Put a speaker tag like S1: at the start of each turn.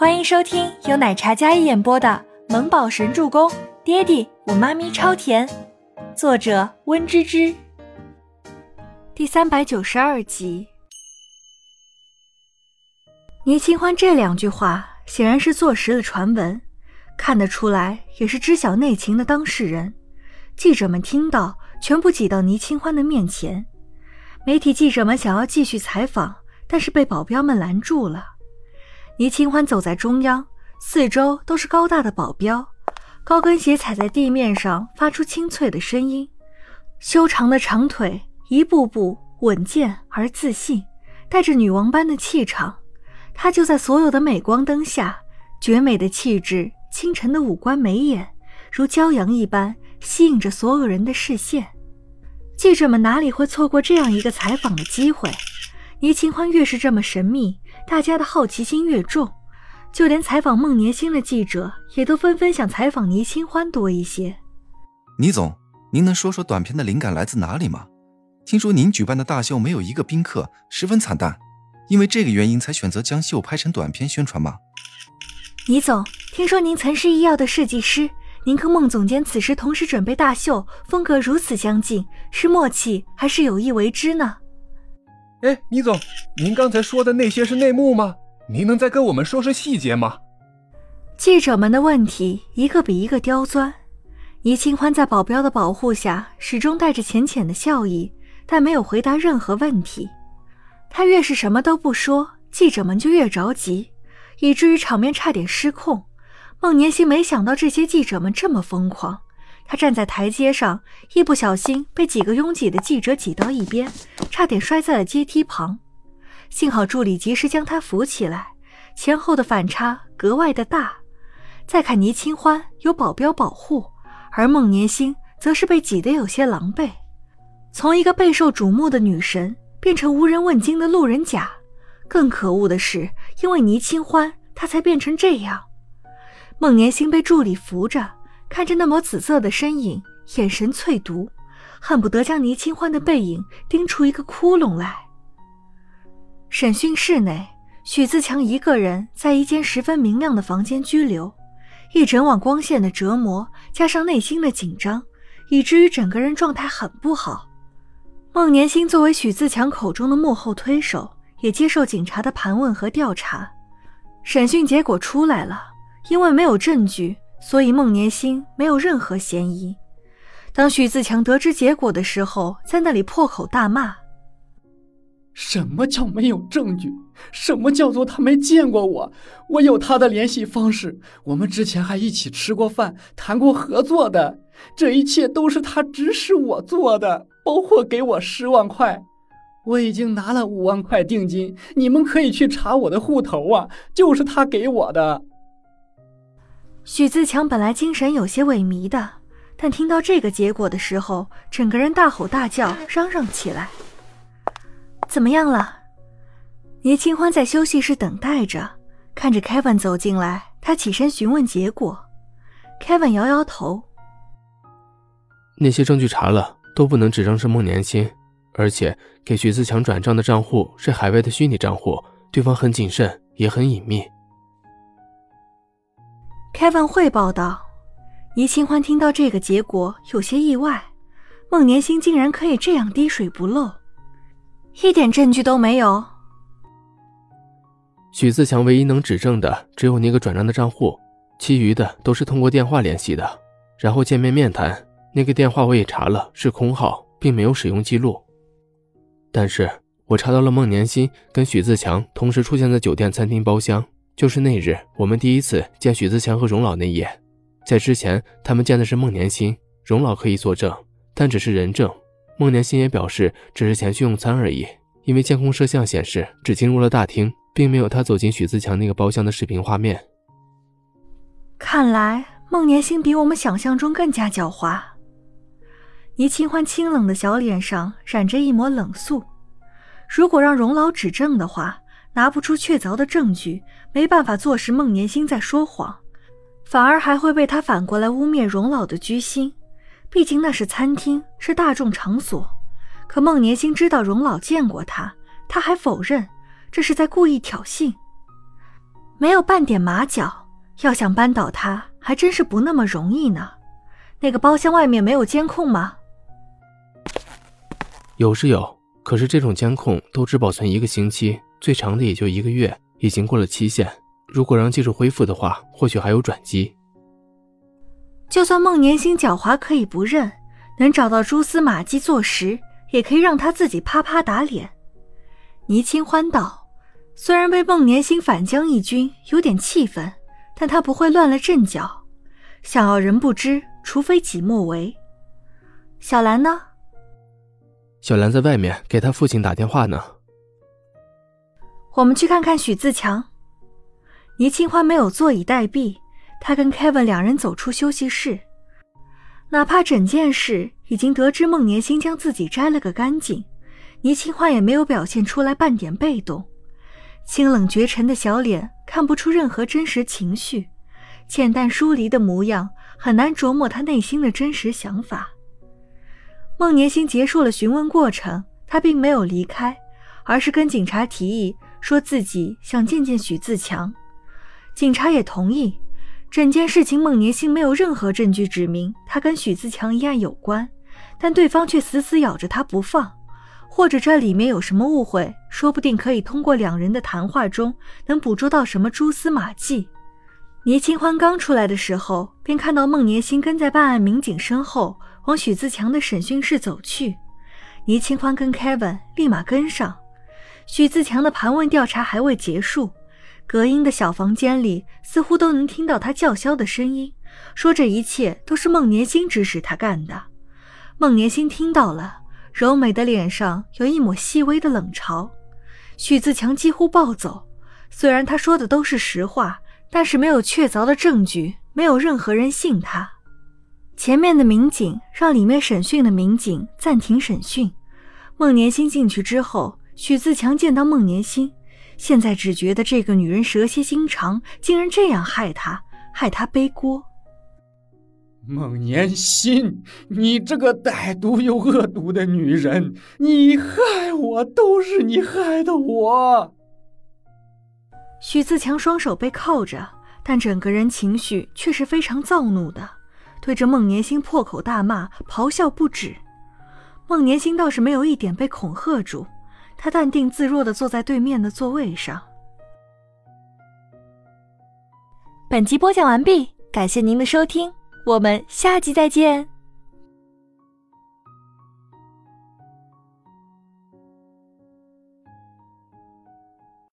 S1: 欢迎收听由奶茶嘉一演播的《萌宝神助攻》，爹地我妈咪超甜，作者温芝芝。第三百九十二集。倪清欢这两句话显然是坐实了传闻，看得出来也是知晓内情的当事人。记者们听到，全部挤到倪清欢的面前。媒体记者们想要继续采访，但是被保镖们拦住了。倪清欢走在中央，四周都是高大的保镖，高跟鞋踩在地面上发出清脆的声音，修长的长腿一步步稳健而自信，带着女王般的气场。她就在所有的镁光灯下，绝美的气质，清晨的五官眉眼，如骄阳一般吸引着所有人的视线。记者们哪里会错过这样一个采访的机会？倪清欢越是这么神秘。大家的好奇心越重，就连采访孟年星的记者也都纷纷想采访倪清欢多一些。
S2: 倪总，您能说说短片的灵感来自哪里吗？听说您举办的大秀没有一个宾客，十分惨淡，因为这个原因才选择将秀拍成短片宣传吗？
S1: 倪总，听说您曾是医药的设计师，您和孟总监此时同时准备大秀，风格如此相近，是默契还是有意为之呢？
S3: 哎，倪总，您刚才说的那些是内幕吗？您能再跟我们说说细节吗？
S1: 记者们的问题一个比一个刁钻。倪清欢在保镖的保护下，始终带着浅浅的笑意，但没有回答任何问题。他越是什么都不说，记者们就越着急，以至于场面差点失控。孟年星没想到这些记者们这么疯狂。他站在台阶上，一不小心被几个拥挤的记者挤到一边，差点摔在了阶梯旁。幸好助理及时将他扶起来，前后的反差格外的大。再看倪清欢有保镖保护，而孟年星则是被挤得有些狼狈，从一个备受瞩目的女神变成无人问津的路人甲。更可恶的是，因为倪清欢，他才变成这样。孟年星被助理扶着。看着那抹紫色的身影，眼神淬毒，恨不得将倪清欢的背影钉出一个窟窿来。审讯室内，许自强一个人在一间十分明亮的房间拘留，一整晚光线的折磨，加上内心的紧张，以至于整个人状态很不好。孟年星作为许自强口中的幕后推手，也接受警察的盘问和调查。审讯结果出来了，因为没有证据。所以孟年星没有任何嫌疑。当许自强得知结果的时候，在那里破口大骂：“
S4: 什么叫没有证据？什么叫做他没见过我？我有他的联系方式，我们之前还一起吃过饭，谈过合作的。这一切都是他指使我做的，包括给我十万块。我已经拿了五万块定金，你们可以去查我的户头啊，就是他给我的。”
S1: 许自强本来精神有些萎靡的，但听到这个结果的时候，整个人大吼大叫，嚷嚷起来。怎么样了？倪清欢在休息室等待着，看着 Kevin 走进来，他起身询问结果。Kevin 摇摇头：“
S5: 那些证据查了，都不能指证是孟年心，而且给许自强转账的账户是海外的虚拟账户，对方很谨慎，也很隐秘。”
S1: Kevin 汇报道：“倪清欢听到这个结果有些意外，孟年星竟然可以这样滴水不漏，一点证据都没有。
S5: 许自强唯一能指证的只有那个转账的账户，其余的都是通过电话联系的，然后见面面谈。那个电话我也查了，是空号，并没有使用记录。但是我查到了孟年心跟许自强同时出现在酒店餐厅包厢。”就是那日我们第一次见许自强和荣老那夜，在之前他们见的是孟年心，荣老可以作证，但只是人证。孟年心也表示只是前去用餐而已，因为监控摄像显示只进入了大厅，并没有他走进许自强那个包厢的视频画面。
S1: 看来孟年心比我们想象中更加狡猾。倪清欢清冷的小脸上染着一抹冷肃，如果让荣老指证的话。拿不出确凿的证据，没办法坐实孟年星在说谎，反而还会被他反过来污蔑荣老的居心。毕竟那是餐厅，是大众场所。可孟年星知道荣老见过他，他还否认，这是在故意挑衅。没有半点马脚，要想扳倒他，还真是不那么容易呢。那个包厢外面没有监控吗？
S5: 有是有，可是这种监控都只保存一个星期，最长的也就一个月，已经过了期限。如果让技术恢复的话，或许还有转机。
S1: 就算孟年星狡猾可以不认，能找到蛛丝马迹坐实，也可以让他自己啪啪打脸。倪清欢道：“虽然被孟年星反将一军，有点气愤，但他不会乱了阵脚。想要人不知，除非己莫为。”小兰呢？
S5: 小兰在外面给他父亲打电话呢。
S1: 我们去看看许自强。倪清欢没有坐以待毙。他跟 Kevin 两人走出休息室，哪怕整件事已经得知孟年星将自己摘了个干净，倪清欢也没有表现出来半点被动，清冷绝尘的小脸看不出任何真实情绪，浅淡疏离的模样很难琢磨他内心的真实想法。孟年星结束了询问过程，他并没有离开，而是跟警察提议说自己想见见许自强，警察也同意。整件事情，孟年星没有任何证据指明他跟许自强一案有关，但对方却死死咬着他不放。或者这里面有什么误会，说不定可以通过两人的谈话中能捕捉到什么蛛丝马迹。倪清欢刚出来的时候，便看到孟年星跟在办案民警身后往许自强的审讯室走去。倪清欢跟 Kevin 立马跟上。许自强的盘问调查还未结束。隔音的小房间里，似乎都能听到他叫嚣的声音，说这一切都是孟年星指使他干的。孟年星听到了，柔美的脸上有一抹细微的冷嘲。许自强几乎暴走，虽然他说的都是实话，但是没有确凿的证据，没有任何人信他。前面的民警让里面审讯的民警暂停审讯。孟年星进去之后，许自强见到孟年星。现在只觉得这个女人蛇蝎心肠，竟然这样害他，害他背锅。
S4: 孟年心，你这个歹毒又恶毒的女人，你害我，都是你害的我。
S1: 许自强双手被铐着，但整个人情绪却是非常躁怒的，对着孟年心破口大骂，咆哮不止。孟年心倒是没有一点被恐吓住。他淡定自若地坐在对面的座位上。本集播讲完毕，感谢您的收听，我们下集再见。